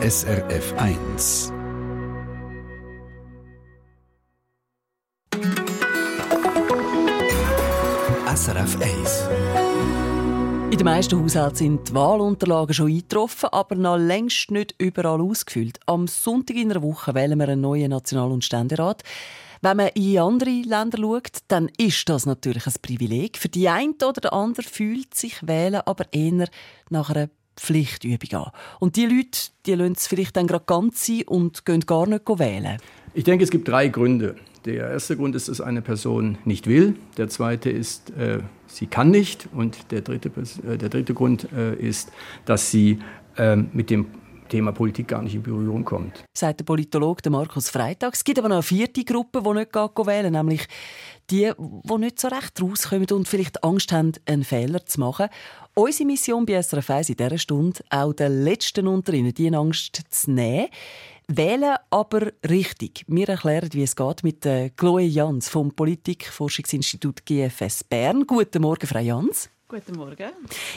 SRF 1. SRF 1. In den meisten Haushalten sind die Wahlunterlagen schon eingetroffen, aber noch längst nicht überall ausgefüllt. Am Sonntag in einer Woche wählen wir einen neuen National- und Ständerat. Wenn man in andere Länder schaut, dann ist das natürlich ein Privileg. Für die eine oder der andere fühlt sich Wählen aber eher nach einer Pflichtübung an. Und die Leute, die lassen es vielleicht dann gerade ganz sein und gehen gar nicht wählen. Ich denke, es gibt drei Gründe. Der erste Grund ist, dass eine Person nicht will. Der zweite ist, äh, sie kann nicht. Und der dritte, äh, der dritte Grund äh, ist, dass sie äh, mit dem Thema Politik gar nicht in Berührung kommt. Sagt der Politologe Markus Freitag. Es gibt aber noch eine vierte Gruppe, die nicht wählen nämlich die, die nicht so recht rauskommen und vielleicht Angst haben, einen Fehler zu machen. Unsere Mission bei SRF 1 in dieser Stunde, auch den Letzten unter ihnen, diese Angst zu nehmen. Wählen aber richtig. Wir erklären, wie es geht mit Chloe Jans vom Politikforschungsinstitut GFS Bern. Guten Morgen, Frau Jans. Guten Morgen.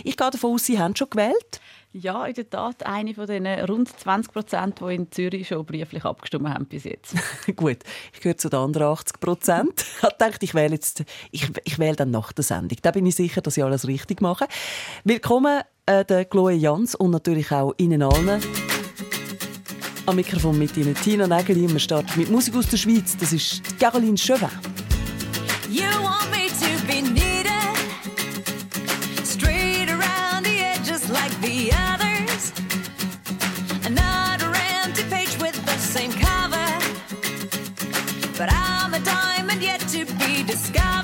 Ich gehe davon aus, Sie haben schon gewählt? Ja, in der Tat eine von den rund 20 Prozent, die in Zürich schon brieflich abgestimmt haben bis jetzt. Gut, ich gehöre zu den anderen 80 Prozent. Ich dachte, ich wähle jetzt, ich, ich wähle dann nach der Sendung. Da bin ich sicher, dass ich alles richtig mache. Willkommen äh, der Chloe Jans und natürlich auch Ihnen allen. Am Mikrofon mit Ihnen Tina Nägeli. Wir starten mit Musik aus der Schweiz. Das ist Caroline Chauvin. on the dime and yet to be discovered.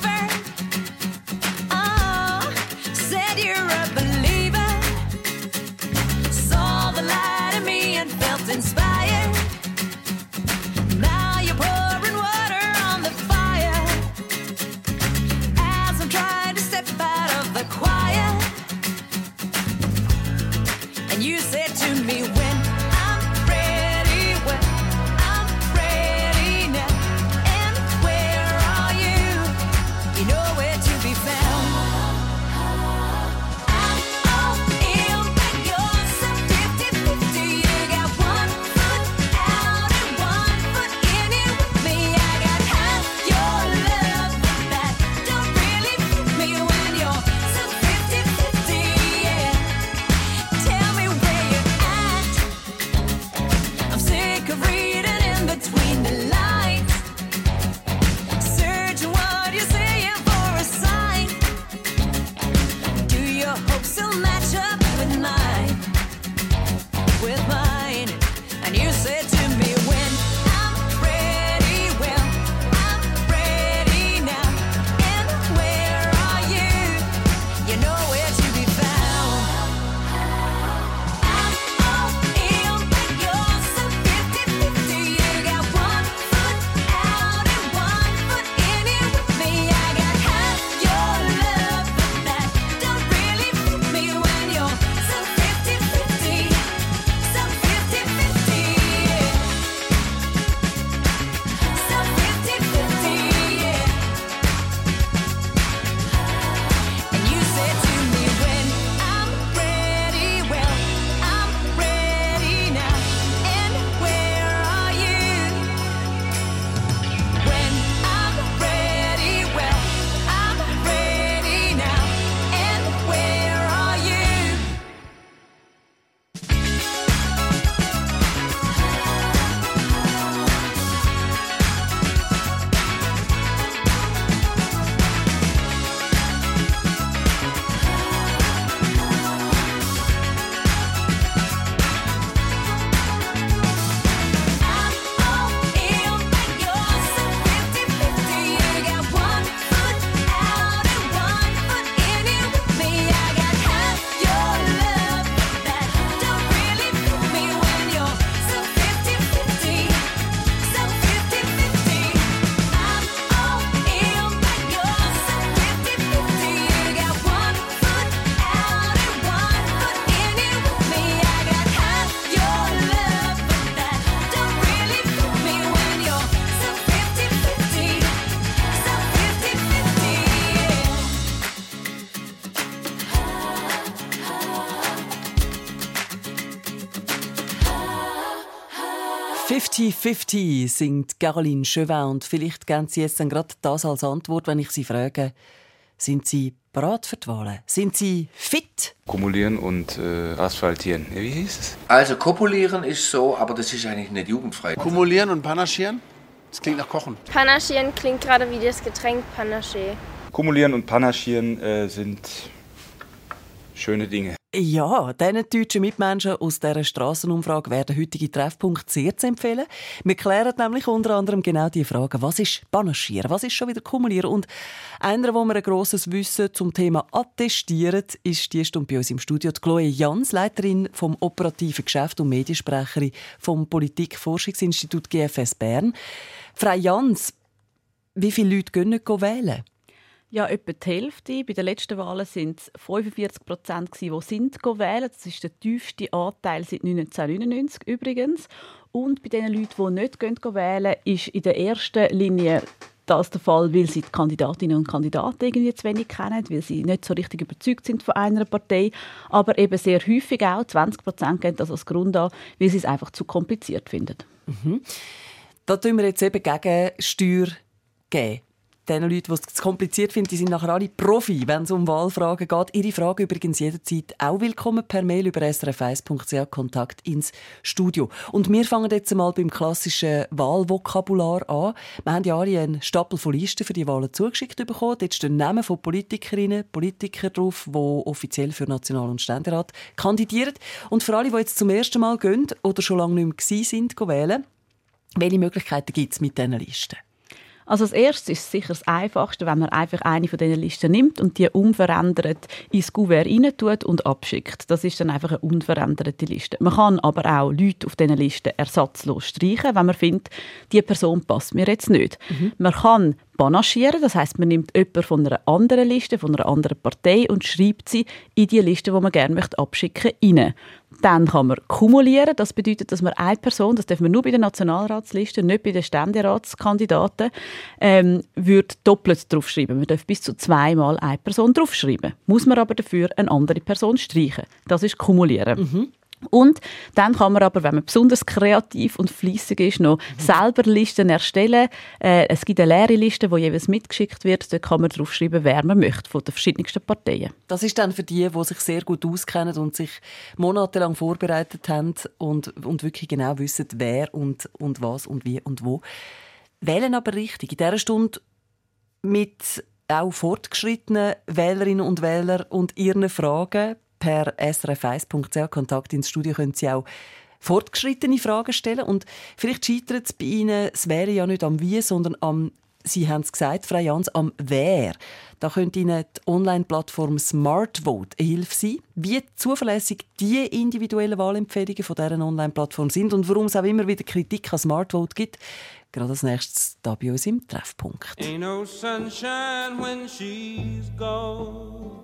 50-50 singt Caroline Chauvin und vielleicht geben Sie jetzt dann gerade das als Antwort, wenn ich Sie frage, sind Sie bereit für die Wahlen? Sind Sie fit? Kumulieren und äh, asphaltieren. Ja, wie hieß es? Also kopulieren ist so, aber das ist eigentlich nicht jugendfrei. Kumulieren und panaschieren? Das klingt nach Kochen. Panaschieren klingt gerade wie das Getränk Panaché. Kumulieren und panaschieren äh, sind schöne Dinge. Ja, diesen deutschen Mitmenschen aus dieser Strassenumfrage wäre der heutige Treffpunkt sehr zu empfehlen. Wir klären nämlich unter anderem genau die Frage, was ist Panaschieren, was ist schon wieder Kumulieren und einer, wo wir ein grosses Wissen zum Thema attestiert, ist die Stunde bei uns im Studio die Chloe Jans, Leiterin vom operativen Geschäft und Mediensprecherin vom Politikforschungsinstitut GFS Bern. Frau Jans, wie viele Leute gehen nicht wählen? Ja, etwa die Hälfte. Bei den letzten Wahlen waren es 45 Prozent, die sind wählen. Das ist der tiefste Anteil seit 1999 übrigens. Und bei den Leuten, die nicht wählen ist in der ersten Linie das der Fall, weil sie die Kandidatinnen und Kandidaten irgendwie zu wenig kennen, weil sie nicht so richtig überzeugt sind von einer Partei. Aber eben sehr häufig auch, 20 Prozent gehen das als Grund an, weil sie es einfach zu kompliziert finden. Mhm. Da tun wir jetzt eben gegen Steuer geben den Leuten, die es zu kompliziert finden, die sind nachher alle Profi, wenn es um Wahlfragen geht. Ihre Fragen übrigens jederzeit auch willkommen per Mail über srf1.ch Kontakt ins Studio. Und wir fangen jetzt mal beim klassischen Wahlvokabular an. Wir haben ja alle einen Stapel von Listen für die Wahlen zugeschickt bekommen. Dort stehen Namen von Politikerinnen, Politikern drauf, die offiziell für National- und Ständerat kandidieren. Und für alle, die jetzt zum ersten Mal gehen oder schon lange nicht mehr sind, wählen, welche Möglichkeiten gibt es mit diesen Listen? Also als erstes ist es sicher das Einfachste, wenn man einfach eine von diesen Listen nimmt und die unverändert ins Kuvert rein tut und abschickt. Das ist dann einfach eine unveränderte Liste. Man kann aber auch Leute auf diesen Listen ersatzlos streichen, wenn man findet, die Person passt mir jetzt nicht. Mhm. Man kann panaschieren. Das heißt, man nimmt jemanden von einer anderen Liste, von einer anderen Partei und schreibt sie in die Liste, die man gerne möchte abschicken möchte, Dann kann man kumulieren. Das bedeutet, dass man eine Person, das darf man nur bei der Nationalratsliste, nicht bei den Ständeratskandidaten, ähm, wird doppelt draufschreiben. Man darf bis zu zweimal eine Person draufschreiben. Muss man aber dafür eine andere Person streichen. Das ist kumulieren. Mhm. Und dann kann man aber, wenn man besonders kreativ und fließig ist, noch mhm. selber Listen erstellen. Äh, es gibt eine leere Liste, die jeweils mitgeschickt wird. Da kann man draufschreiben, wer man möchte, von den verschiedensten Parteien. Das ist dann für die, die sich sehr gut auskennen und sich monatelang vorbereitet haben und, und wirklich genau wissen, wer und, und was und wie und wo. Wählen aber richtig. In dieser Stunde mit auch fortgeschrittenen Wählerinnen und Wählern und ihren Fragen per srf1.ch Kontakt ins Studio können Sie auch fortgeschrittene Fragen stellen. Und vielleicht scheitert es bei Ihnen, es wäre ja nicht am Wie, sondern am, Sie haben es gesagt, Frau Jans, am Wer. Da könnte Ihnen die Online-Plattform SmartVote eine Hilfe sein, wie zuverlässig die individuellen Wahlempfehlungen von dieser Online-Plattform sind und warum es auch immer wieder Kritik an SmartVote gibt. Gerade als nächstes hier bei uns im Treffpunkt. Ain't no sunshine when she's gone.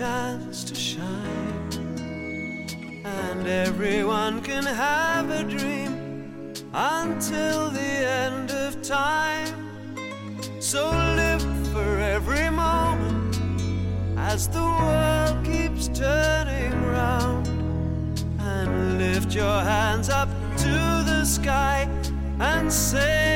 chance to shine. And everyone can have a dream until the end of time. So live for every moment as the world keeps turning round. And lift your hands up to the sky and say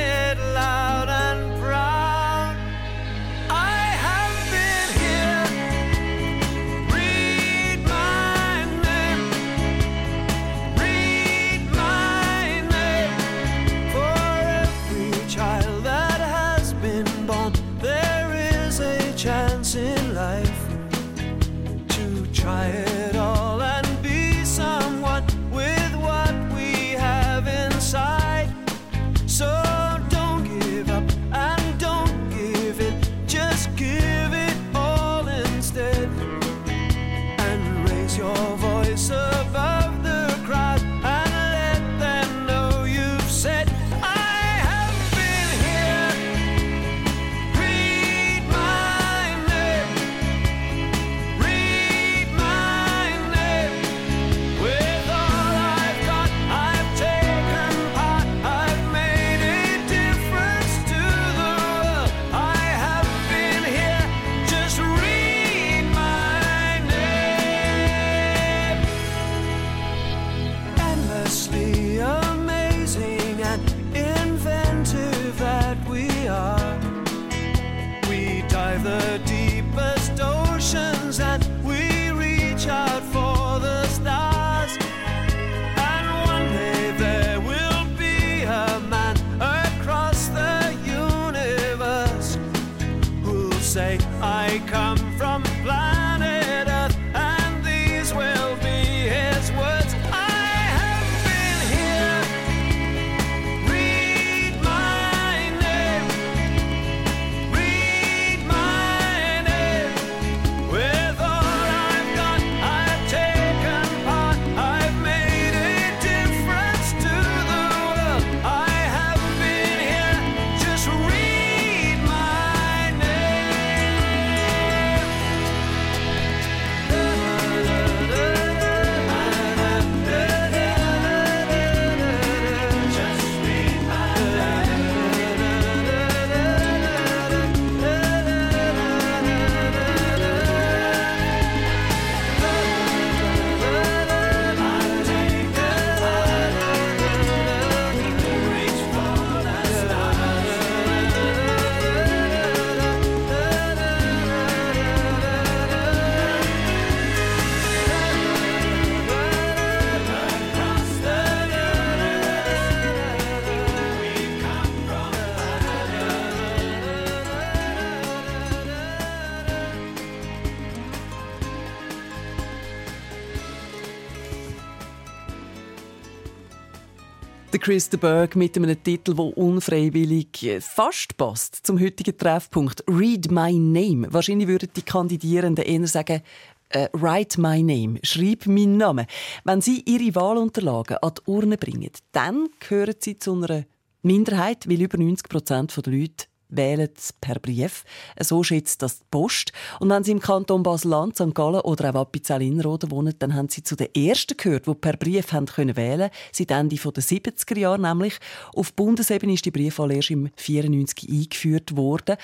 Chris de Berg mit einem Titel, der unfreiwillig äh, fast passt zum heutigen Treffpunkt. Read My Name. Wahrscheinlich würden die Kandidierenden eher sagen, äh, Write My Name. Schreib meinen Namen. Wenn sie ihre Wahlunterlagen an die Urne bringen, dann gehören sie zu einer Minderheit, weil über 90 Prozent der Leute wählen per Brief. So schätzt das die Post. Und wenn Sie im Kanton Basel-Land, St. Gallen oder auch Appenzell-Innerrhoden wohnen, dann haben Sie zu den Ersten gehört, die per Brief haben können wählen seit Ende der 70er Jahre nämlich. Auf Bundesebene ist die Briefwahl erst im 94 eingeführt worden.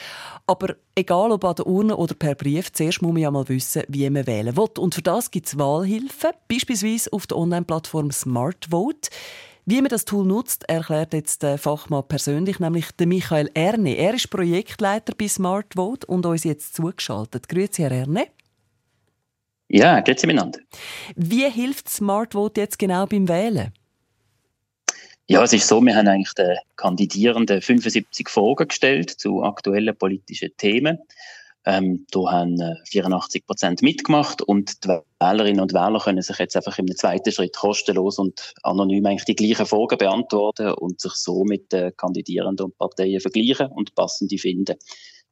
Aber egal ob an der Urne oder per Brief, zuerst muss man ja mal wissen, wie man wählen will. Und für das gibt es Wahlhilfen, beispielsweise auf der Online-Plattform SmartVote. Wie man das Tool nutzt, erklärt jetzt der Fachmann persönlich, nämlich der Michael Erne. Er ist Projektleiter bei SmartVote und uns jetzt zugeschaltet. Grüezi, Herr Erne. Ja, grüezi miteinander. Wie hilft SmartVote jetzt genau beim Wählen? Ja, es ist so, wir haben eigentlich den Kandidierenden 75 Fragen gestellt zu aktuellen politischen Themen. Ähm, da haben 84 Prozent mitgemacht und die Wählerinnen und Wähler können sich jetzt einfach im zweiten Schritt kostenlos und anonym eigentlich die gleichen Fragen beantworten und sich so mit den Kandidierenden und Parteien vergleichen und passende finden.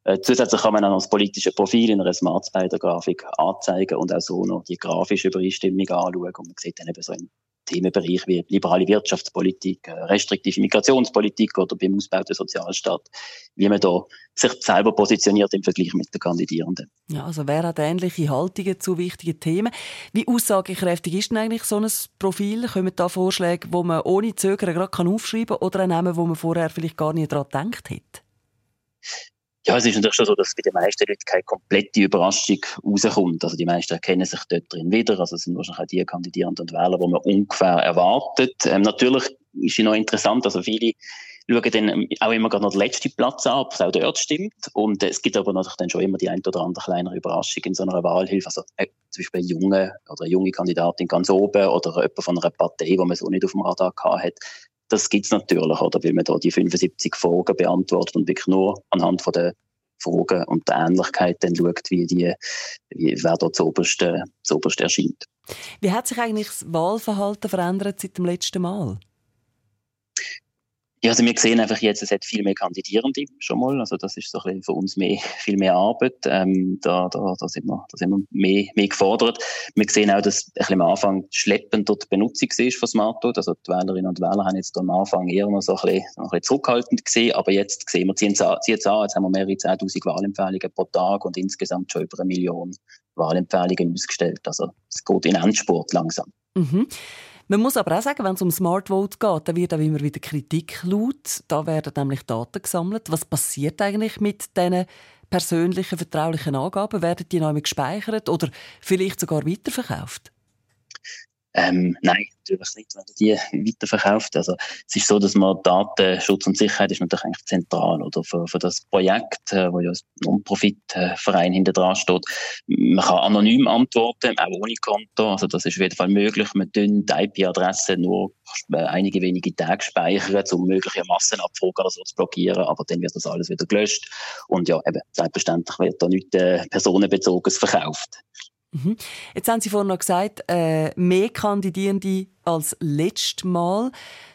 Äh, zusätzlich kann man auch noch das politische Profil in einer Smart Grafik anzeigen und auch so noch die grafische Übereinstimmung anschauen und man sieht dann eben so im Themenbereiche wie liberale Wirtschaftspolitik, äh, restriktive Migrationspolitik oder beim Ausbau der Sozialstaat, wie man da sich selber positioniert im Vergleich mit den Kandidierenden. Ja, also wer hat ähnliche Haltungen zu wichtigen Themen? Wie aussagekräftig ist denn eigentlich so ein Profil? Kommen da Vorschläge, wo man ohne Zögern gerade aufschreiben kann oder ein Namen, wo man vorher vielleicht gar nicht daran gedacht hätte? Ja, es ist natürlich schon so, dass bei den meisten Leuten keine komplette Überraschung rauskommt. Also die meisten erkennen sich dort drin wieder. Also es sind wahrscheinlich auch die Kandidierenden und Wähler, die man ungefähr erwartet. Ähm, natürlich ist es noch interessant, also viele schauen dann auch immer gerade noch den letzten Platz an, ob es auch dort stimmt. Und es gibt aber natürlich dann schon immer die ein oder andere kleinere Überraschung in so einer Wahlhilfe. Also äh, zum Beispiel eine junge oder eine junge Kandidatin ganz oben oder jemand von einer Partei, die man so nicht auf dem Radar gehabt hat. Das gibt's natürlich, oder? Weil man da die 75 Fragen beantwortet und wirklich nur anhand von der Fragen und der Ähnlichkeit dann schaut, wie die, wie, wer da zuoberst, zuoberst erscheint. Wie hat sich eigentlich das Wahlverhalten verändert seit dem letzten Mal? Ja, also wir sehen einfach jetzt, es hat viel mehr Kandidierende schon mal. Also das ist so ein bisschen für uns mehr, viel mehr Arbeit. Ähm, da, da, da sind wir, da sind wir mehr, mehr gefordert. Wir sehen auch, dass ein bisschen am Anfang schleppend dort die Benutzung ist von Smartphone. Also die Wählerinnen und Wähler haben jetzt am Anfang eher noch so ein bisschen, noch ein bisschen zurückhaltend gesehen. Aber jetzt sehen wir, ziehen es an, jetzt an. Jetzt haben wir mehrere 10.000 Wahlempfehlungen pro Tag und insgesamt schon über eine Million Wahlempfehlungen ausgestellt. Also es geht in Endspurt langsam. Mhm. Man muss aber auch sagen, wenn es um Smart Vote geht, dann wird auch immer wieder Kritik laut. Da werden nämlich Daten gesammelt. Was passiert eigentlich mit diesen persönlichen, vertraulichen Angaben? Werden die neu gespeichert oder vielleicht sogar weiterverkauft? Ähm, nein, natürlich nicht, wenn die weiterverkauft. Also, es ist so, dass man Datenschutz und Sicherheit ist natürlich eigentlich zentral, oder? Für, für das Projekt, äh, wo ja ein Non-Profit-Verein hinter dran steht. Man kann anonym antworten, auch ohne Konto. Also, das ist auf jeden Fall möglich. Man die IP-Adresse nur einige wenige Tage speichern, um mögliche Massenabfragen oder so zu blockieren. Aber dann wird das alles wieder gelöscht. Und ja, eben, selbstverständlich wird da nichts äh, personenbezogenes verkauft. Mhm. Jetzt haben Sie vorhin noch gesagt, äh, mehr Kandidierende als letztes Mal.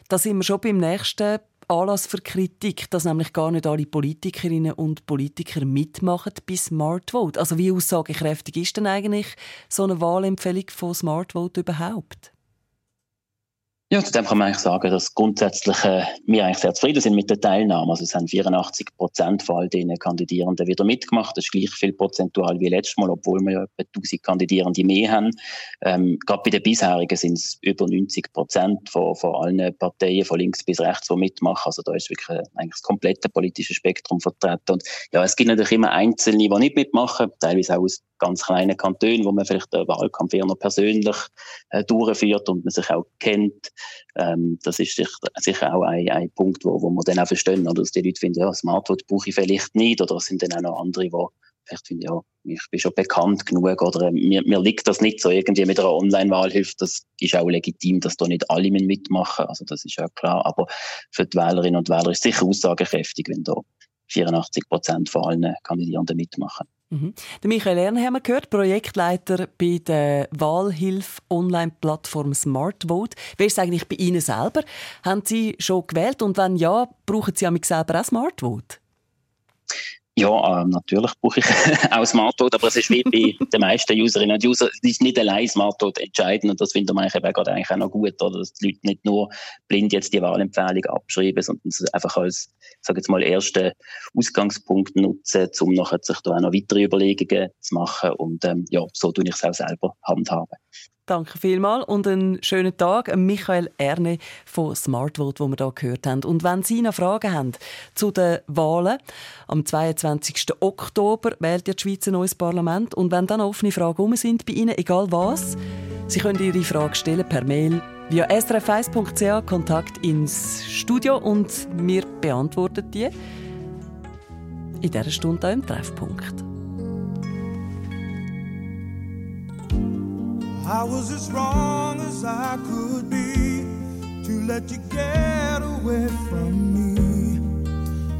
Da sind wir schon beim nächsten Anlass für Kritik, dass nämlich gar nicht alle Politikerinnen und Politiker mitmachen bei Smart Vote. Also wie aussagekräftig ist denn eigentlich so eine Wahlempfehlung von Smart Vote überhaupt? Ja, zu dem kann man eigentlich sagen, dass grundsätzlich äh, wir eigentlich sehr zufrieden sind mit der Teilnahme. Also es haben 84 Prozent von all den Kandidierenden wieder mitgemacht. Das ist gleich viel prozentual wie letztes Mal, obwohl wir ja etwa 1000 Kandidierende mehr haben. Ähm, gerade bei den bisherigen sind es über 90 Prozent von, von allen Parteien, von links bis rechts, die mitmachen. Also da ist wirklich äh, eigentlich das komplette politische Spektrum vertreten. Und ja, es gibt natürlich immer Einzelne, die nicht mitmachen, teilweise auch aus ganz kleinen Kantonen, wo man vielleicht den Wahlkampf eher noch persönlich äh, durchführt und man sich auch kennt. Ähm, das ist sicher, sicher auch ein, ein Punkt, wo, wo wir dann auch verstehen, oder dass die Leute finden, ja, Smartphone brauche ich vielleicht nicht, oder es sind dann auch noch andere, die vielleicht finden, ja, ich bin schon bekannt genug, oder mir, mir liegt das nicht so irgendwie mit einer Online-Wahlhilfe, das ist auch legitim, dass da nicht alle mitmachen, also das ist ja klar, aber für die Wählerinnen und Wähler ist es sicher aussagekräftig, wenn da 84 Prozent von allen Kandidierenden mitmachen. Mhm. Michael Ern haben wir gehört, Projektleiter bei der Wahlhilfe-Online-Plattform SmartVote. Wer ist eigentlich bei Ihnen selber? Haben Sie schon gewählt und wenn ja, brauchen Sie selber auch SmartVote? Ja, ähm, natürlich brauche ich auch Smartphone, aber es ist wie bei den meisten Userinnen und Usern, es ist nicht allein Smartphone entscheidend und das finde ich gerade eigentlich auch noch gut, oder? dass die Leute nicht nur blind jetzt die Wahlempfehlung abschreiben, sondern es einfach als, sage jetzt mal, ersten Ausgangspunkt nutzen, um nachher sich da auch noch weitere Überlegungen zu machen und ähm, ja, so tue ich es auch selber handhaben. Danke vielmals und einen schönen Tag. Michael Erne von Smartvote, wo wir hier gehört haben. Und wenn Sie noch Fragen haben zu den Wahlen, am 22. Oktober wählt ja die Schweiz ein neues Parlament. Und wenn dann offene Fragen um sind bei Ihnen, egal was, Sie können Ihre Frage stellen per Mail via srf1.ch, Kontakt ins Studio und wir beantworten die in dieser Stunde im Treffpunkt. I was as wrong as I could be to let you get away from me.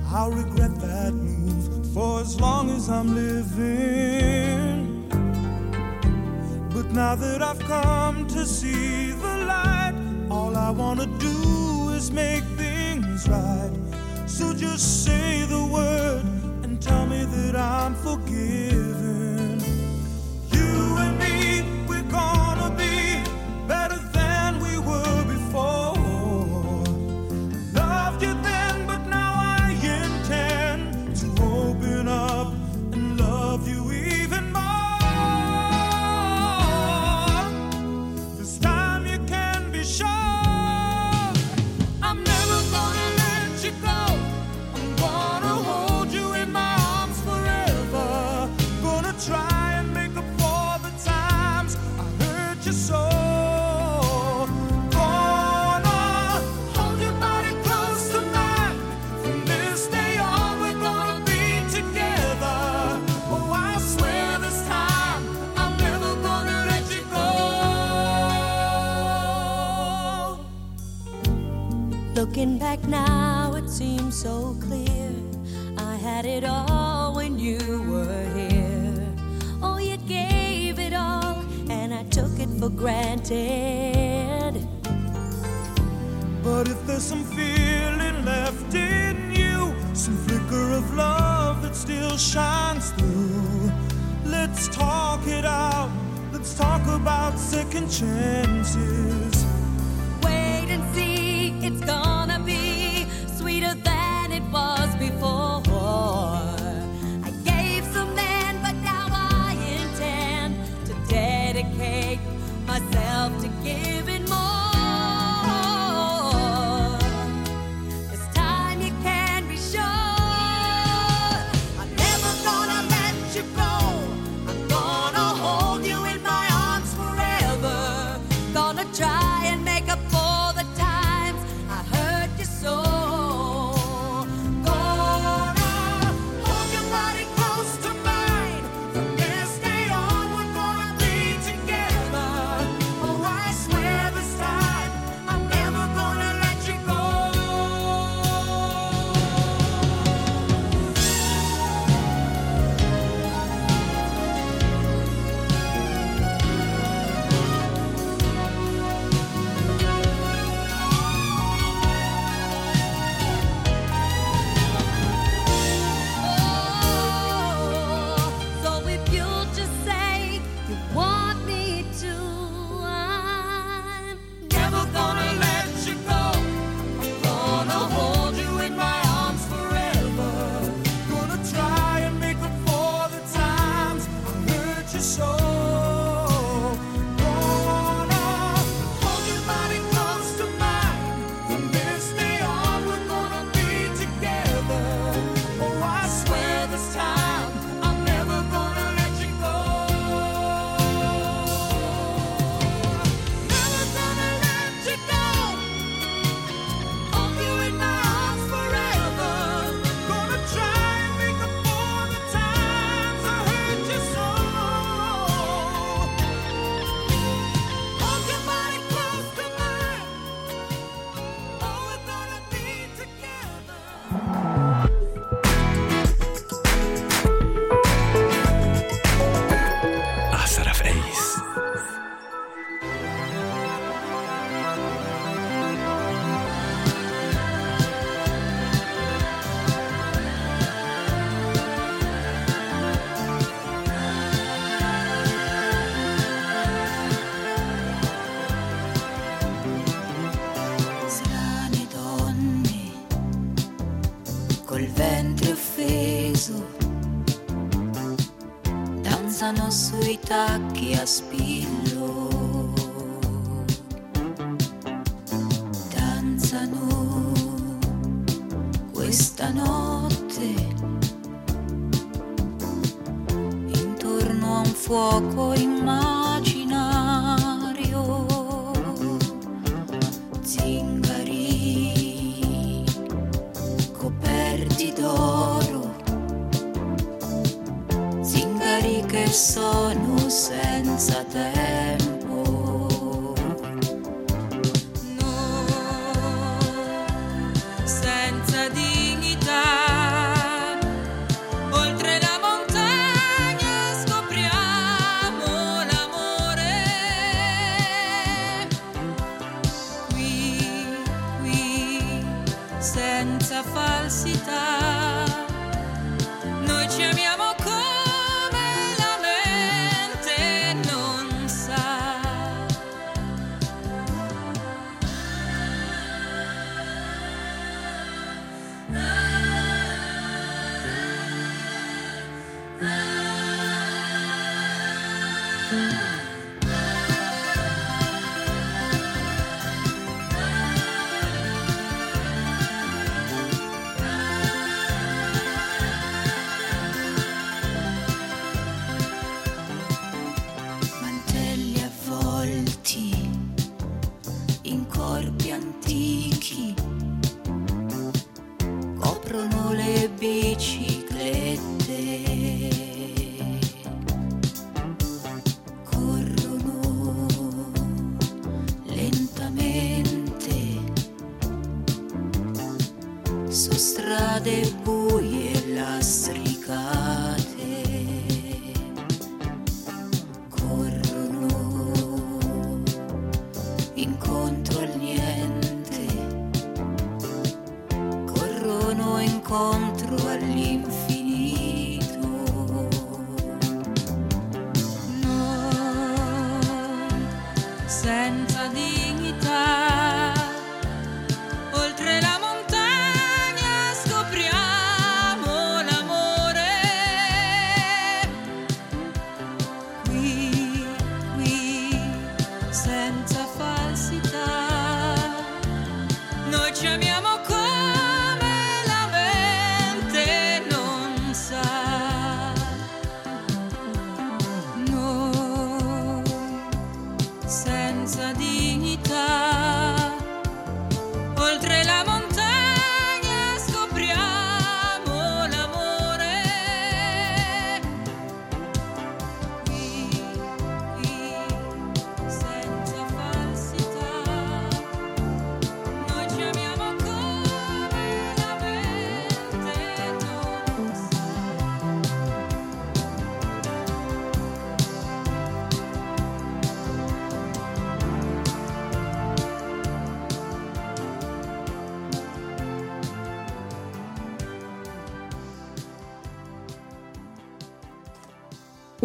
I'll regret that move for as long as I'm living. But now that I've come to see the light, all I want to do is make things right. So just say the word and tell me that I'm forgiven. Looking back now, it seems so clear. I had it all when you were here. Oh, you gave it all, and I took it for granted. But if there's some feeling left in you, some flicker of love that still shines through, let's talk it out. Let's talk about second chances. Wait and see, it's gone.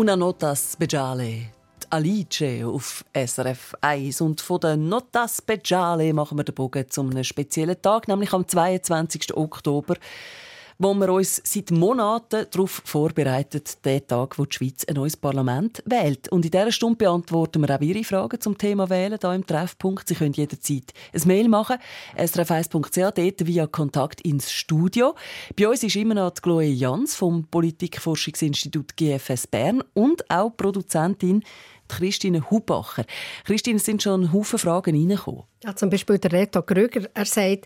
Una nota speciale. Alice auf SRF 1. Und von der Nota Speciale machen wir den Bogen zu einem speziellen Tag, nämlich am 22. Oktober, wo wir uns seit Monaten darauf vorbereiten, den Tag, wo die Schweiz ein neues Parlament wählt. Und in dieser Stunde beantworten wir auch Ihre Fragen zum Thema Wählen hier im Treffpunkt. Sie können jederzeit ein Mail machen, srf1.ch, dort via Kontakt ins Studio. Bei uns ist immer noch die Chloe Jans vom Politikforschungsinstitut GFS Bern und auch Produzentin Christine Hubacher. Christine, es sind schon Haufen Fragen reingekommen. Ja, zum Beispiel der Reto Grüger, er sagt,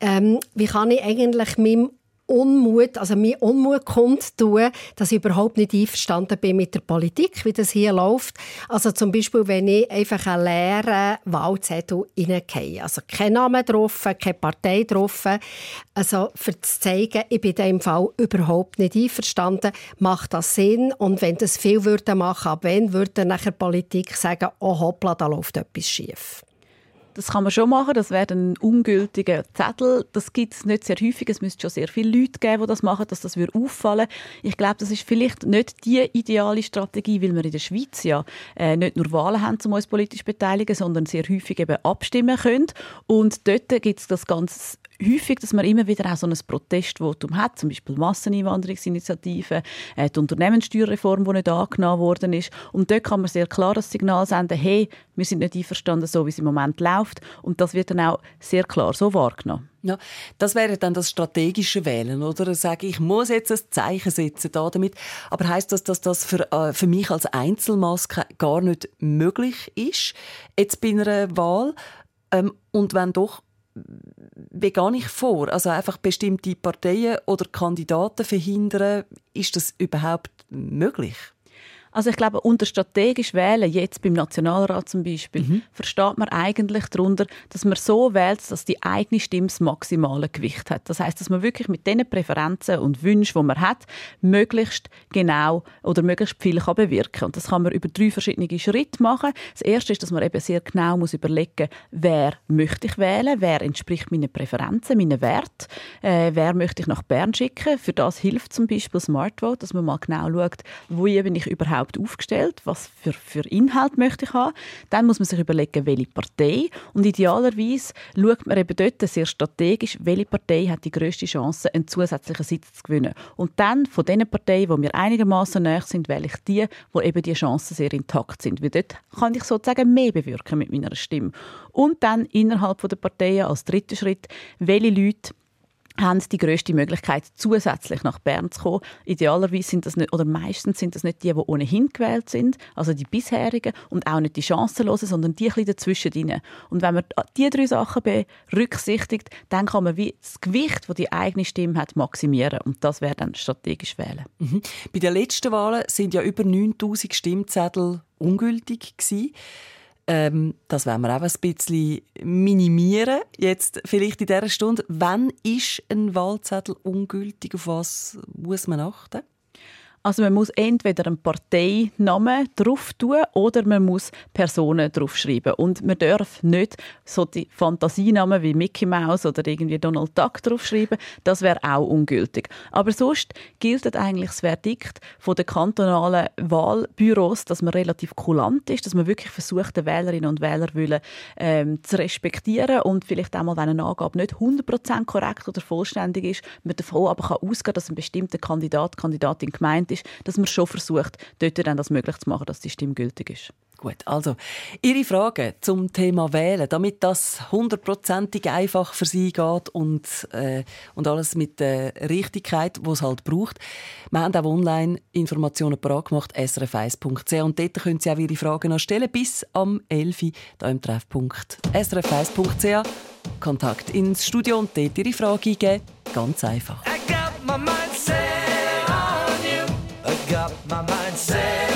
ähm, wie kann ich eigentlich meinem Unmut, also mein Unmut kundtun, dass ich überhaupt nicht einverstanden bin mit der Politik, wie das hier läuft. Also zum Beispiel, wenn ich einfach einen leeren Wahlzettel reingehe. Also kein Name drauf, keine Partei drauf. Also für zu zeigen, ich bin in diesem Fall überhaupt nicht einverstanden, macht das Sinn? Und wenn das viel würde machen, ab wann würde nachher die Politik sagen, oh hoppla, da läuft etwas schief? Das kann man schon machen, das wäre ein ungültiger Zettel. Das gibt es nicht sehr häufig. Es müsste schon sehr viele Leute geben, die das machen, dass das würde auffallen Ich glaube, das ist vielleicht nicht die ideale Strategie, weil wir in der Schweiz ja äh, nicht nur Wahlen haben, um uns politisch zu beteiligen, sondern sehr häufig eben abstimmen können. Und dort gibt es das ganz häufig, dass man immer wieder auch so ein Protestvotum hat, zum Beispiel Masseneinwanderungsinitiativen, äh, die Unternehmenssteuerreform, die nicht angenommen worden ist. Und dort kann man sehr klar das Signal senden, hey, wir sind nicht einverstanden, so wie es im Moment läuft. Und das wird dann auch sehr klar so wahrgenommen. Ja, das wäre dann das strategische Wählen, oder? Sage ich, muss jetzt ein Zeichen setzen da damit. Aber heißt das, dass das für, äh, für mich als Einzelmaske gar nicht möglich ist, jetzt bei einer Wahl? Ähm, und wenn doch, wie gehe ich vor? Also einfach bestimmte Parteien oder Kandidaten verhindern, ist das überhaupt möglich? Also ich glaube, unter strategisch wählen, jetzt beim Nationalrat zum Beispiel, versteht man eigentlich darunter, dass man so wählt, dass die eigene Stimme das maximale Gewicht hat. Das heißt, dass man wirklich mit den Präferenzen und Wünschen, die man hat, möglichst genau oder möglichst viel kann bewirken Und das kann man über drei verschiedene Schritte machen. Das erste ist, dass man eben sehr genau muss überlegen wer möchte ich wählen, wer entspricht meinen Präferenzen, meinen Werten, äh, wer möchte ich nach Bern schicken. Für das hilft zum Beispiel Smart Vote, dass man mal genau schaut, wo bin ich überhaupt aufgestellt, was für, für Inhalt möchte ich haben. Dann muss man sich überlegen, welche Partei. Und idealerweise schaut man eben dort sehr strategisch, welche Partei hat die grösste Chance, einen zusätzlichen Sitz zu gewinnen. Und dann von den Parteien, die mir einigermaßen näher sind, wähle ich die, wo eben die Chancen sehr intakt sind. Weil dort kann ich sozusagen mehr bewirken mit meiner Stimme. Und dann innerhalb der Parteien als dritten Schritt, welche Leute haben die grösste Möglichkeit, zusätzlich nach Bern zu kommen. Idealerweise sind das nicht, oder meistens sind das nicht die, die ohnehin gewählt sind, also die bisherigen, und auch nicht die chancenlosen, sondern die ein dazwischen drin. Und wenn man diese drei Sachen berücksichtigt, dann kann man wie das Gewicht, das die eigene Stimme hat, maximieren. Und das wäre dann strategisch wählen. Mhm. Bei den letzten Wahlen sind ja über 9000 Stimmzettel ungültig gewesen. Ähm, das werden wir auch ein bisschen minimieren. Jetzt vielleicht in dieser Stunde. Wann ist ein Wahlzettel ungültig? Auf was muss man achten? Also man muss entweder einen Parteinamen drauf tun oder man muss Personen draufschreiben. Und man darf nicht so die Fantasienamen wie Mickey Mouse oder irgendwie Donald Duck draufschreiben. Das wäre auch ungültig. Aber sonst gilt eigentlich das Verdikt von den kantonalen Wahlbüros, dass man relativ kulant ist, dass man wirklich versucht, den Wählerinnen und Wählerwillen ähm, zu respektieren und vielleicht einmal, wenn eine Angabe nicht 100% korrekt oder vollständig ist, man davon aber kann ausgehen, dass ein bestimmter Kandidat, Kandidatin gemeint ist, dass man schon versucht, dort dann das möglich zu machen, dass die Stimme gültig ist. Gut, also Ihre Frage zum Thema Wählen, damit das hundertprozentig einfach für Sie geht und, äh, und alles mit der Richtigkeit, die es halt braucht. Wir haben auch online Informationen parat gemacht, srf1.ch und dort können Sie auch Ihre Fragen noch stellen bis am 11. Uhr im Treffpunkt srf1.ch. Kontakt ins Studio und dort Ihre Frage eingeben. Ganz einfach. up my mind. Say.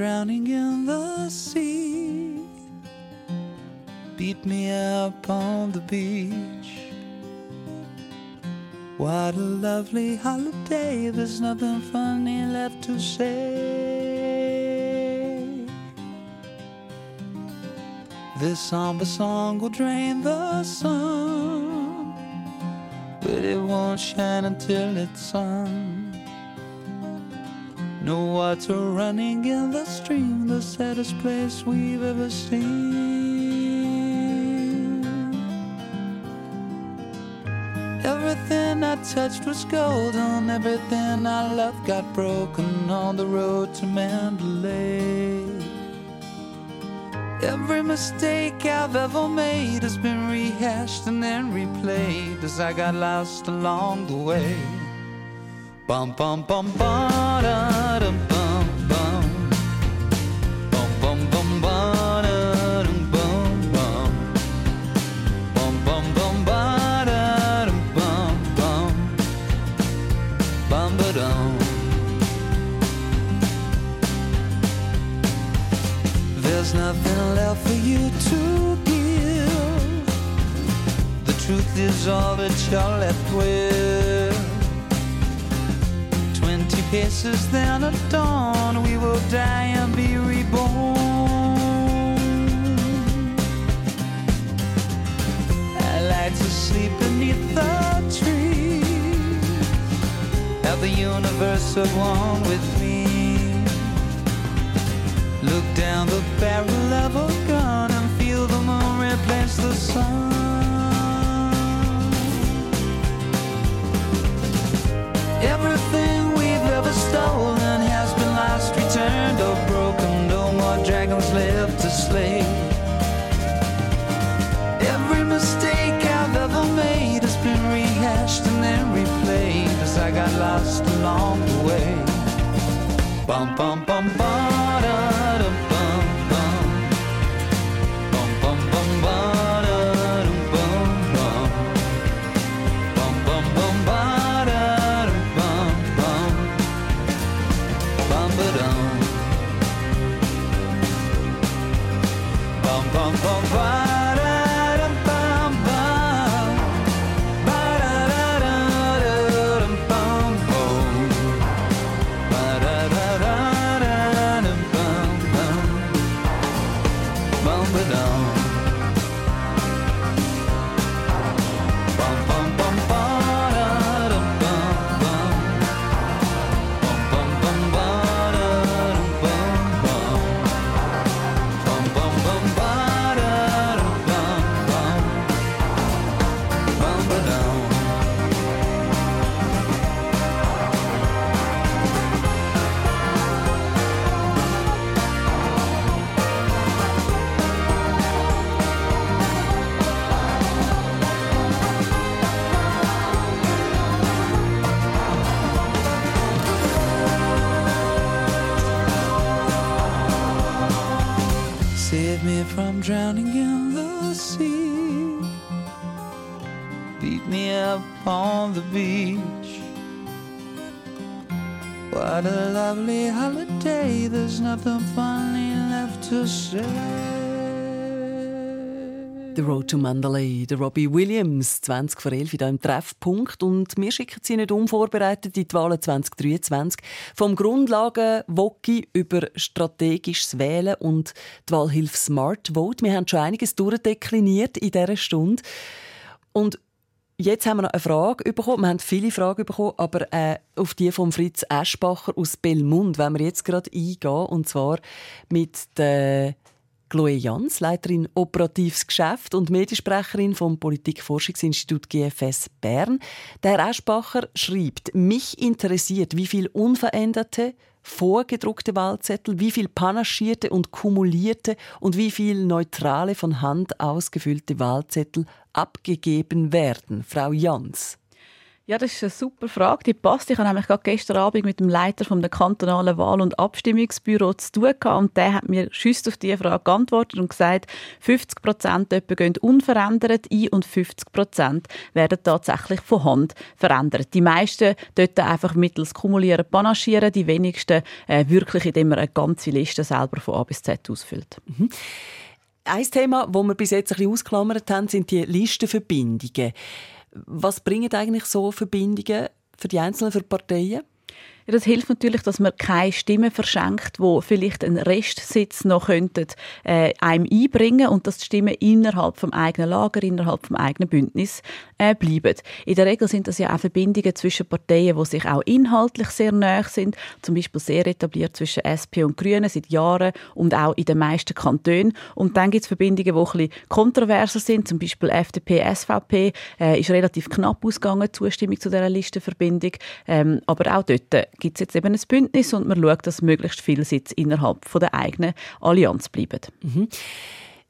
Drowning in the sea. Beat me up on the beach. What a lovely holiday, there's nothing funny left to say. This somber song will drain the sun, but it won't shine until it's sung. No water running in the stream, the saddest place we've ever seen. Everything I touched was golden, everything I loved got broken on the road to Mandalay. Every mistake I've ever made has been rehashed and then replayed as I got lost along the way. Bum bum bum ba da dum bum bum. Bum bum bum ba bum bum. Bum bum bum bum bum. Bum. There's nothing left for you to give. The truth is all that you're left with. Paces, then at dawn, we will die and be reborn. I like to sleep beneath the trees. Have the universe at one with Bum bum bum on the beach. What a lovely holiday. There's nothing funny left to say. The Road to Mandalay, der Robbie Williams, 20 vor 11 hier im Treffpunkt. Und wir schicken Sie nicht unvorbereitet in die Wahlen 2023. Vom Grundlagen-Woki über strategisches Wählen und die Wahlhilfe Smart Vote. Wir haben schon einiges durchdekliniert in dieser Stunde. Und Jetzt haben wir noch eine Frage bekommen. Wir haben viele Fragen bekommen, aber äh, auf die von Fritz Eschbacher aus Belmund wollen wir jetzt gerade eingehen. Und zwar mit der Chloe Jans, Leiterin Operatives Geschäft und Mediensprecherin vom Politikforschungsinstitut GFS Bern. Der Herr Eschbacher schreibt, mich interessiert, wie viel unveränderte, vorgedruckte Wahlzettel, wie viel panaschierte und kumulierte und wie viel neutrale von Hand ausgefüllte Wahlzettel abgegeben werden. Frau Jans. Ja, das ist eine super Frage. Die passt. Ich habe nämlich gerade gestern Abend mit dem Leiter vom kantonalen Wahl- und Abstimmungsbüro zu tun gehabt und der hat mir schüss auf diese Frage geantwortet und gesagt, 50 Prozent gehen unverändert ein und 50 Prozent werden tatsächlich von Hand verändert. Die meisten dort einfach mittels Kumulieren, Panaschieren, die wenigsten äh, wirklich, indem man eine ganze Liste selber von A bis Z ausfüllt. Mhm. Ein Thema, das wir bis jetzt ein bisschen ausklammert haben, sind die Listenverbindungen. Was bringen eigentlich so Verbindungen für die Einzelnen, für die Parteien? Ja, das hilft natürlich, dass man keine Stimmen verschenkt, wo vielleicht einen Restsitz noch könnten, äh, einem einbringen und dass die Stimmen innerhalb vom eigenen Lager, innerhalb vom eigenen Bündnis äh, bleiben. In der Regel sind das ja auch Verbindungen zwischen Parteien, die sich auch inhaltlich sehr nahe sind, zum Beispiel sehr etabliert zwischen SP und Grünen seit Jahren und auch in den meisten Kantonen. Und dann gibt es Verbindungen, die ein bisschen kontroverser sind, zum Beispiel FDP, SVP äh, ist relativ knapp ausgegangen, Zustimmung zu dieser Listenverbindung, ähm, aber auch dort gibt es jetzt eben ein Bündnis und man schaut, dass möglichst viele Sitze innerhalb von der eigenen Allianz bleiben. Mhm.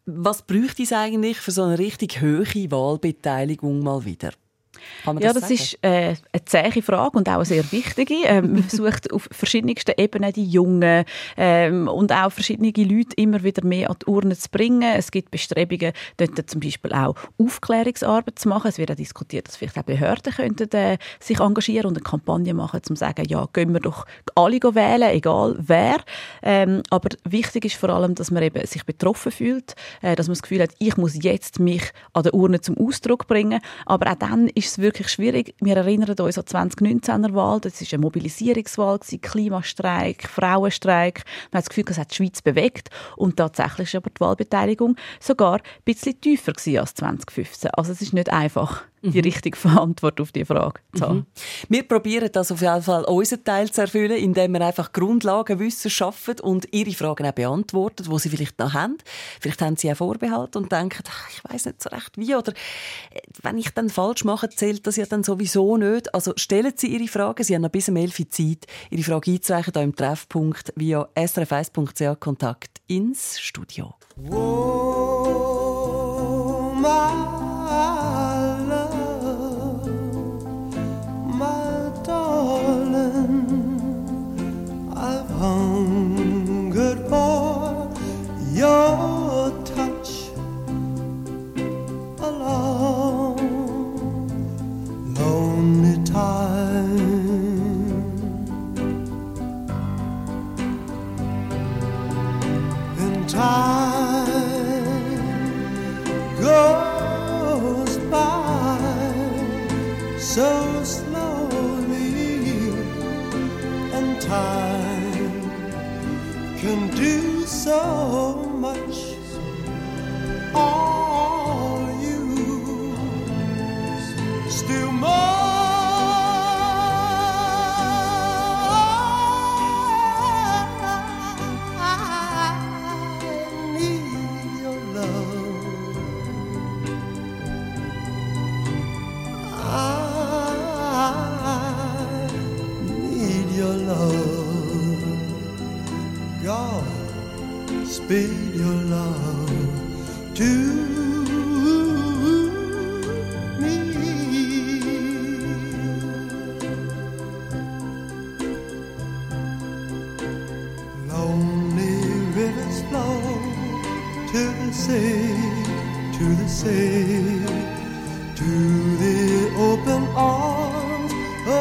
Was bräuchte es eigentlich für so eine richtig hohe Wahlbeteiligung mal wieder? Ja, das das ist äh, eine zähe Frage und auch eine sehr wichtige. Ähm, man versucht auf verschiedensten Ebenen die Jungen ähm, und auch verschiedene Leute immer wieder mehr an die Urne zu bringen. Es gibt Bestrebungen, dort zum Beispiel auch Aufklärungsarbeit zu machen. Es wird auch diskutiert, dass vielleicht auch Behörden könnten, äh, sich engagieren und eine Kampagne machen, um zu sagen, ja, gehen wir doch alle wählen, egal wer. Ähm, aber wichtig ist vor allem, dass man eben sich betroffen fühlt, äh, dass man das Gefühl hat, ich muss jetzt mich an der Urne zum Ausdruck bringen. Aber auch dann ist es wirklich schwierig. Wir erinnern uns an die 2019er Wahl. Das war eine Mobilisierungswahl, Klimastreik, Frauenstreik. Man hat das Gefühl, es hat die Schweiz bewegt. Und tatsächlich ist aber die Wahlbeteiligung sogar ein bisschen tiefer als 2015. Also es ist nicht einfach, die Mhm. richtige Antwort auf die Frage zu haben. Mhm. Wir probieren das auf jeden Fall unseren Teil zu erfüllen, indem wir einfach Grundlagenwissen schaffen und Ihre Fragen auch beantworten, wo Sie vielleicht noch haben. Vielleicht haben Sie auch Vorbehalt und denken, ach, ich weiß nicht so recht wie oder äh, wenn ich dann falsch mache, zählt das ja dann sowieso nicht. Also stellen Sie Ihre Fragen. Sie haben noch bis um 11 Uhr Zeit, Ihre Frage einzureichen hier im Treffpunkt via srf1.ch Kontakt ins Studio. Oh,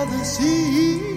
the sea.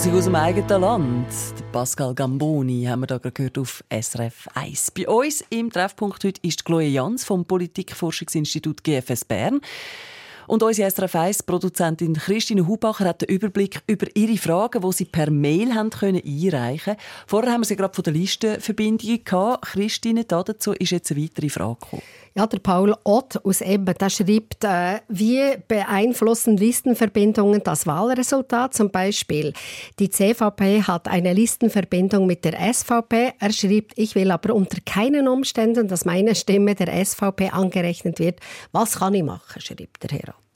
Musik aus dem eigenen Land. Pascal Gamboni haben wir da gerade gehört auf SRF 1. Bei uns im Treffpunkt heute ist Chloe Jans vom Politikforschungsinstitut GFS Bern. Und unsere SRF 1-Produzentin Christine Hubacher hat den Überblick über ihre Fragen, die sie per Mail haben können einreichen Vorher haben wir sie gerade von der Listenverbindung gehabt. Christine, dazu ist jetzt eine weitere Frage gekommen. Ja, der Paul Ott aus Ebben, der schreibt, äh, wie beeinflussen Listenverbindungen das Wahlresultat? Zum Beispiel, die CVP hat eine Listenverbindung mit der SVP. Er schreibt, ich will aber unter keinen Umständen, dass meine Stimme der SVP angerechnet wird. Was kann ich machen, schreibt der Herr Ott.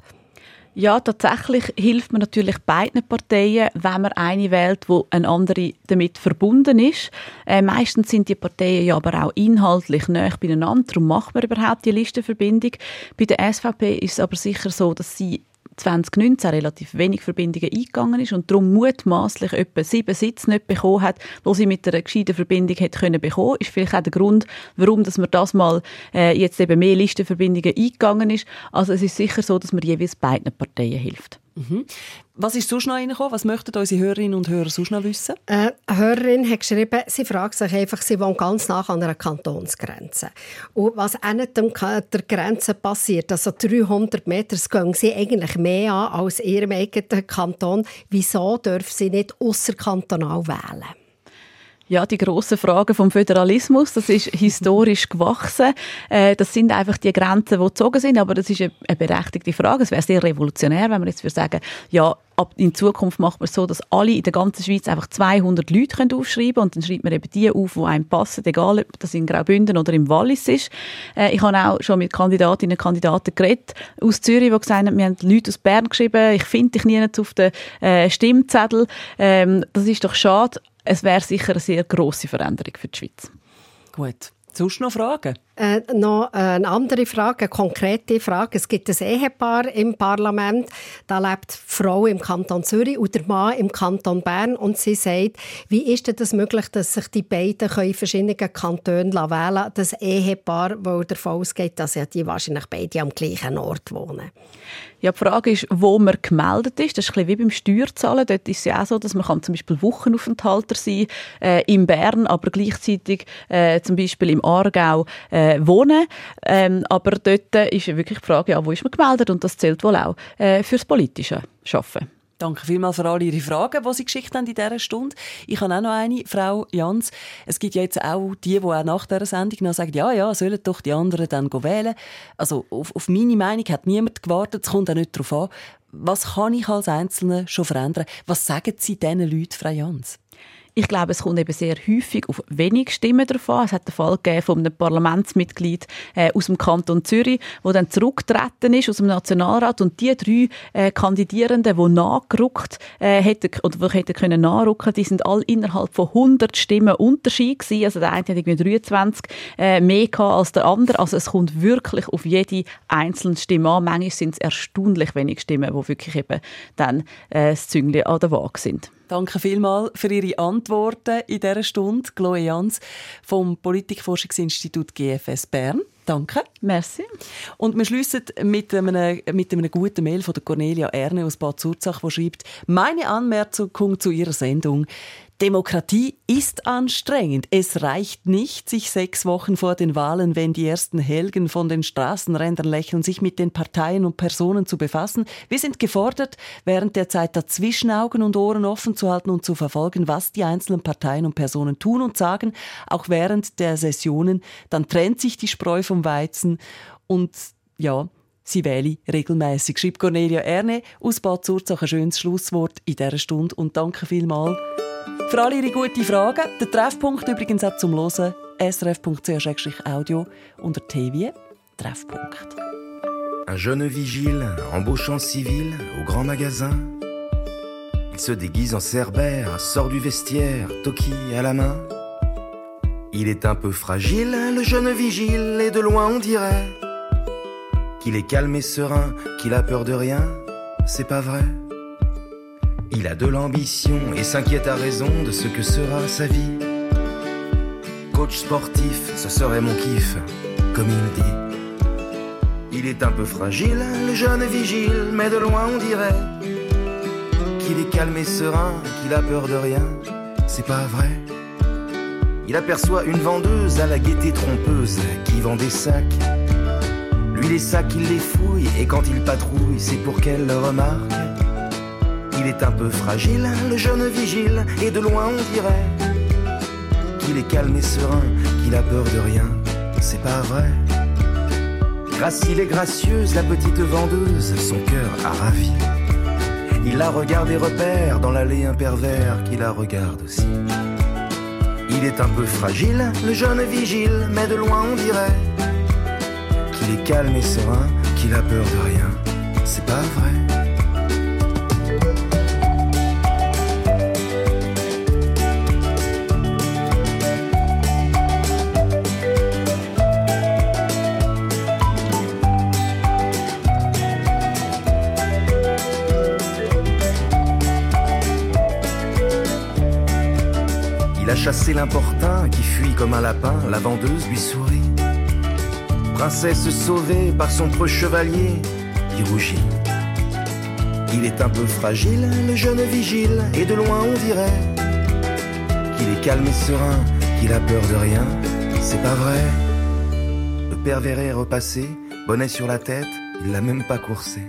Ja, tatsächlich hilft man natürlich beiden Parteien, wenn man eine wählt, wo eine andere damit verbunden ist. Äh, meistens sind die Parteien ja aber auch inhaltlich näher beieinander, darum macht man überhaupt die Listenverbindung. Bei der SVP ist es aber sicher so, dass sie 2019 relativ wenig Verbindungen eingegangen ist und darum mutmaßlich etwa sieben Sitze nicht bekommen hat, wo sie mit einer gescheiten Verbindung hätte können bekommen. Ist vielleicht auch der Grund, warum dass man das mal äh, jetzt eben mehr Listenverbindungen eingegangen ist. Also es ist sicher so, dass man jeweils beiden Parteien hilft. Mhm. Was ist sonst noch reingekommen? Was möchten unsere Hörerinnen und Hörer sonst noch wissen? Äh, eine Hörerin hat geschrieben, sie fragt sich einfach, sie wohnt ganz nah an einer Kantonsgrenze. Und was an der Grenze passiert, also 300 Meter, das gehen sie eigentlich mehr an als ihrem eigenen Kanton. Wieso dürfen sie nicht außerkantonal wählen? Ja, die grossen Fragen vom Föderalismus, das ist historisch gewachsen. Äh, das sind einfach die Grenzen, die gezogen sind, aber das ist eine, berechtigte Frage. Es wäre sehr revolutionär, wenn man jetzt würde sagen, ja, ab in Zukunft macht man es so, dass alle in der ganzen Schweiz einfach 200 Leute können aufschreiben und dann schreibt man eben die auf, die einem passen, egal ob das in Graubünden oder im Wallis ist. Äh, ich habe auch schon mit Kandidatinnen und Kandidaten geredet aus Zürich, die gesagt haben, wir haben Leute aus Bern geschrieben, ich finde dich nie auf den äh, Stimmzettel. Ähm, das ist doch schade. Es wäre sicher eine sehr grosse Veränderung für die Schweiz. Gut. Sonst noch Fragen? Äh, noch eine andere Frage, eine konkrete Frage. Es gibt ein Ehepaar im Parlament, da lebt die Frau im Kanton Zürich und der Mann im Kanton Bern und sie sagt, wie ist denn das möglich, dass sich die beiden in verschiedenen Kantonen wählen können, das Ehepaar, weil davon ausgeht, dass ja die wahrscheinlich beide am gleichen Ort wohnen. Ja, die Frage ist, wo man gemeldet ist. Das ist ein bisschen wie beim Steuerzahlen. Dort ist es ja auch so, dass man zum Beispiel Wochenaufenthalter sein äh, in Bern, aber gleichzeitig äh, zum Beispiel im Aargau äh, wohnen. Ähm, aber dort ist wirklich die Frage, ja, wo ist man gemeldet? Und das zählt wohl auch äh, fürs politische Schaffen. Danke vielmals für alle Ihre Fragen, die Sie geschickt haben in dieser Stunde. Ich habe auch noch eine, Frau Jans. Es gibt ja jetzt auch die, die auch nach dieser Sendung noch sagen, ja, ja, sollen doch die anderen dann wählen. Also auf, auf meine Meinung hat niemand gewartet, es kommt auch nicht darauf an. Was kann ich als Einzelne schon verändern? Was sagen Sie diesen Leuten, Frau Jans? Ich glaube, es kommt eben sehr häufig auf wenig Stimmen davon. Es hat den Fall gegeben von einem Parlamentsmitglied äh, aus dem Kanton Zürich, wo dann zurückgetreten ist aus dem Nationalrat und die drei äh, Kandidierenden, die nachgerückt äh, hätten oder die hätten können nachrücken, die sind alle innerhalb von 100 Stimmen Unterschied gewesen. Also der eine hat irgendwie 23 äh, mehr gehabt als der andere. Also es kommt wirklich auf jede einzelne Stimme an. Manchmal sind es erstaunlich wenig Stimmen, die wirklich eben dann äh, das Züngli an der Waage sind. Danke vielmals für Ihre Antworten in dieser Stunde. Chloe Jans vom Politikforschungsinstitut GFS Bern. Danke. Merci. Und wir schließen mit einem, mit einem guten Mail von der Cornelia Erne aus Bad Zurzach, die schreibt, meine Anmerkung zu Ihrer Sendung. Demokratie ist anstrengend. Es reicht nicht, sich sechs Wochen vor den Wahlen, wenn die ersten Helgen von den Straßenrändern lächeln, sich mit den Parteien und Personen zu befassen. Wir sind gefordert, während der Zeit dazwischen Augen und Ohren offen zu halten und zu verfolgen, was die einzelnen Parteien und Personen tun und sagen, auch während der Sessionen. Dann trennt sich die Spreu vom Weizen und ja, sie wähle regelmäßig. Schreibt Cornelia Erne aus Bad Zurzach ein schönes Schlusswort in dieser Stunde und danke vielmals für alle Ihre guten. Der Treffpunkt übrigens zum srf.ch-audio unter TV Treffpunkt. Un jeune vigile, embauchant civil au grand magasin. Il se déguise en cerbère, sort du vestiaire, Toki à la main. Il est un peu fragile, le jeune vigile, et de loin on dirait qu'il est calme et serein, qu'il a peur de rien. C'est pas vrai. Il a de l'ambition et s'inquiète à raison de ce que sera sa vie. Coach sportif, ce serait mon kiff, comme il dit. Il est un peu fragile, le jeune vigile, mais de loin on dirait qu'il est calme et serein, qu'il a peur de rien. C'est pas vrai. Il aperçoit une vendeuse à la gaieté trompeuse qui vend des sacs. Lui, les sacs, il les fouille et quand il patrouille, c'est pour qu'elle le remarque. Il est un peu fragile, le jeune vigile, et de loin on dirait qu'il est calme et serein, qu'il a peur de rien. C'est pas vrai. Gracile et gracieuse, la petite vendeuse, son cœur a ravi. Il la regarde et repère dans l'allée un pervers qui la regarde aussi. Il est un peu fragile, le jeune vigile, mais de loin on dirait qu'il est calme et serein, qu'il a peur de rien. C'est pas vrai. Chassé l'importun qui fuit comme un lapin, la vendeuse lui sourit. Princesse sauvée par son preux chevalier, il rougit. Il est un peu fragile, le jeune vigile, et de loin on dirait qu'il est calme et serein, qu'il a peur de rien. C'est pas vrai. Le pervers est repassé, bonnet sur la tête, il l'a même pas coursé.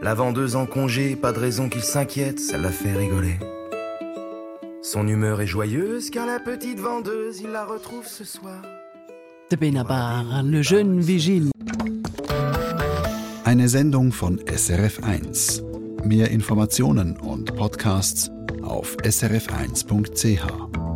La vendeuse en congé, pas de raison qu'il s'inquiète, ça l'a fait rigoler. Son humeur est joyeuse car la petite vendeuse, il la retrouve ce soir. Der Benabar, Le Jeune Vigile. Eine Sendung von SRF1. Mehr Informationen und Podcasts auf srf1.ch.